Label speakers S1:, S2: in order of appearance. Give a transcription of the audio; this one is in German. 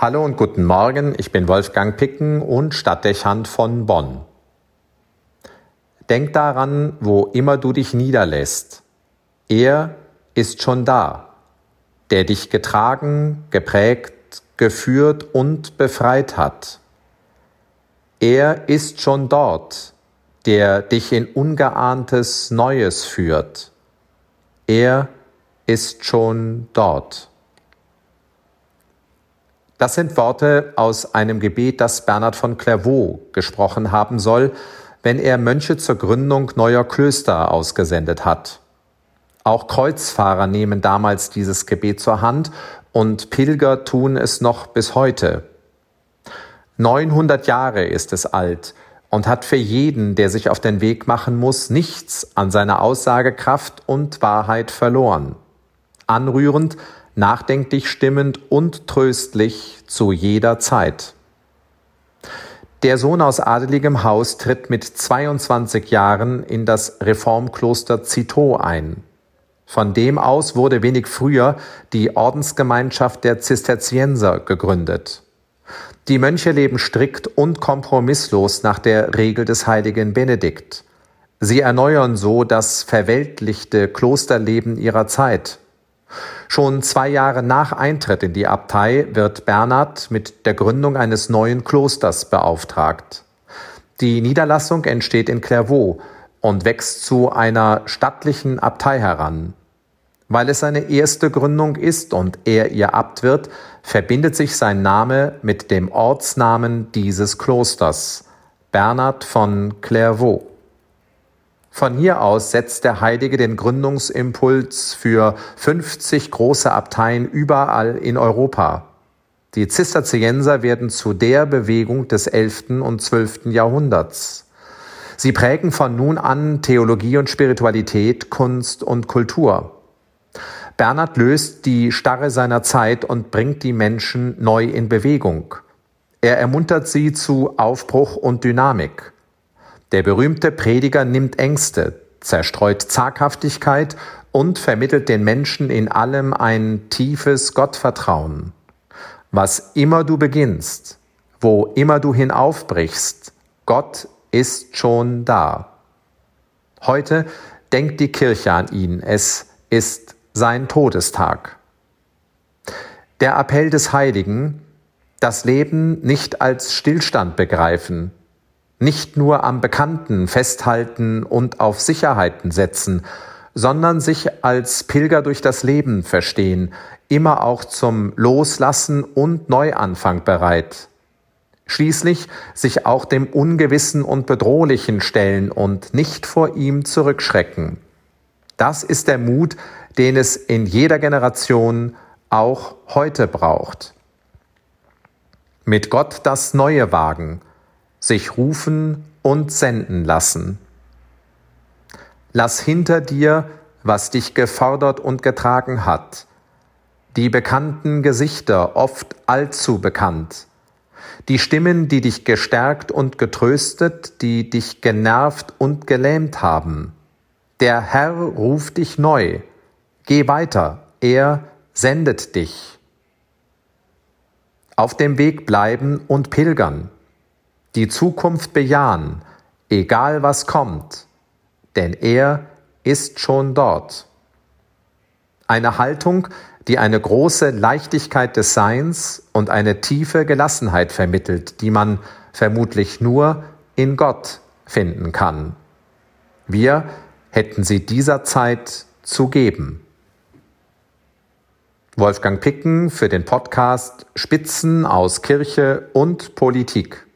S1: Hallo und guten Morgen, ich bin Wolfgang Picken und Stadtdechant von Bonn. Denk daran, wo immer du dich niederlässt. Er ist schon da, der dich getragen, geprägt, geführt und befreit hat. Er ist schon dort, der dich in ungeahntes Neues führt. Er ist schon dort. Das sind Worte aus einem Gebet, das Bernhard von Clairvaux gesprochen haben soll, wenn er Mönche zur Gründung neuer Klöster ausgesendet hat. Auch Kreuzfahrer nehmen damals dieses Gebet zur Hand und Pilger tun es noch bis heute. 900 Jahre ist es alt und hat für jeden, der sich auf den Weg machen muss, nichts an seiner Aussagekraft und Wahrheit verloren. Anrührend nachdenklich stimmend und tröstlich zu jeder Zeit. Der Sohn aus adeligem Haus tritt mit 22 Jahren in das Reformkloster Citeaux ein. Von dem aus wurde wenig früher die Ordensgemeinschaft der Zisterzienser gegründet. Die Mönche leben strikt und kompromisslos nach der Regel des heiligen Benedikt. Sie erneuern so das verweltlichte Klosterleben ihrer Zeit. Schon zwei Jahre nach Eintritt in die Abtei wird Bernhard mit der Gründung eines neuen Klosters beauftragt. Die Niederlassung entsteht in Clairvaux und wächst zu einer stattlichen Abtei heran. Weil es seine erste Gründung ist und er ihr Abt wird, verbindet sich sein Name mit dem Ortsnamen dieses Klosters, Bernhard von Clairvaux. Von hier aus setzt der Heilige den Gründungsimpuls für 50 große Abteien überall in Europa. Die Zisterzienser werden zu der Bewegung des 11. und 12. Jahrhunderts. Sie prägen von nun an Theologie und Spiritualität, Kunst und Kultur. Bernhard löst die Starre seiner Zeit und bringt die Menschen neu in Bewegung. Er ermuntert sie zu Aufbruch und Dynamik. Der berühmte Prediger nimmt Ängste, zerstreut Zaghaftigkeit und vermittelt den Menschen in allem ein tiefes Gottvertrauen. Was immer du beginnst, wo immer du hinaufbrichst, Gott ist schon da. Heute denkt die Kirche an ihn, es ist sein Todestag. Der Appell des Heiligen, das Leben nicht als Stillstand begreifen, nicht nur am Bekannten festhalten und auf Sicherheiten setzen, sondern sich als Pilger durch das Leben verstehen, immer auch zum Loslassen und Neuanfang bereit. Schließlich sich auch dem Ungewissen und Bedrohlichen stellen und nicht vor ihm zurückschrecken. Das ist der Mut, den es in jeder Generation auch heute braucht. Mit Gott das Neue wagen, sich rufen und senden lassen. Lass hinter dir, was dich gefordert und getragen hat, die bekannten Gesichter, oft allzu bekannt, die Stimmen, die dich gestärkt und getröstet, die dich genervt und gelähmt haben. Der Herr ruft dich neu. Geh weiter, er sendet dich. Auf dem Weg bleiben und pilgern die Zukunft bejahen, egal was kommt, denn er ist schon dort. Eine Haltung, die eine große Leichtigkeit des Seins und eine tiefe Gelassenheit vermittelt, die man vermutlich nur in Gott finden kann. Wir hätten sie dieser Zeit zu geben. Wolfgang Picken für den Podcast Spitzen aus Kirche und Politik.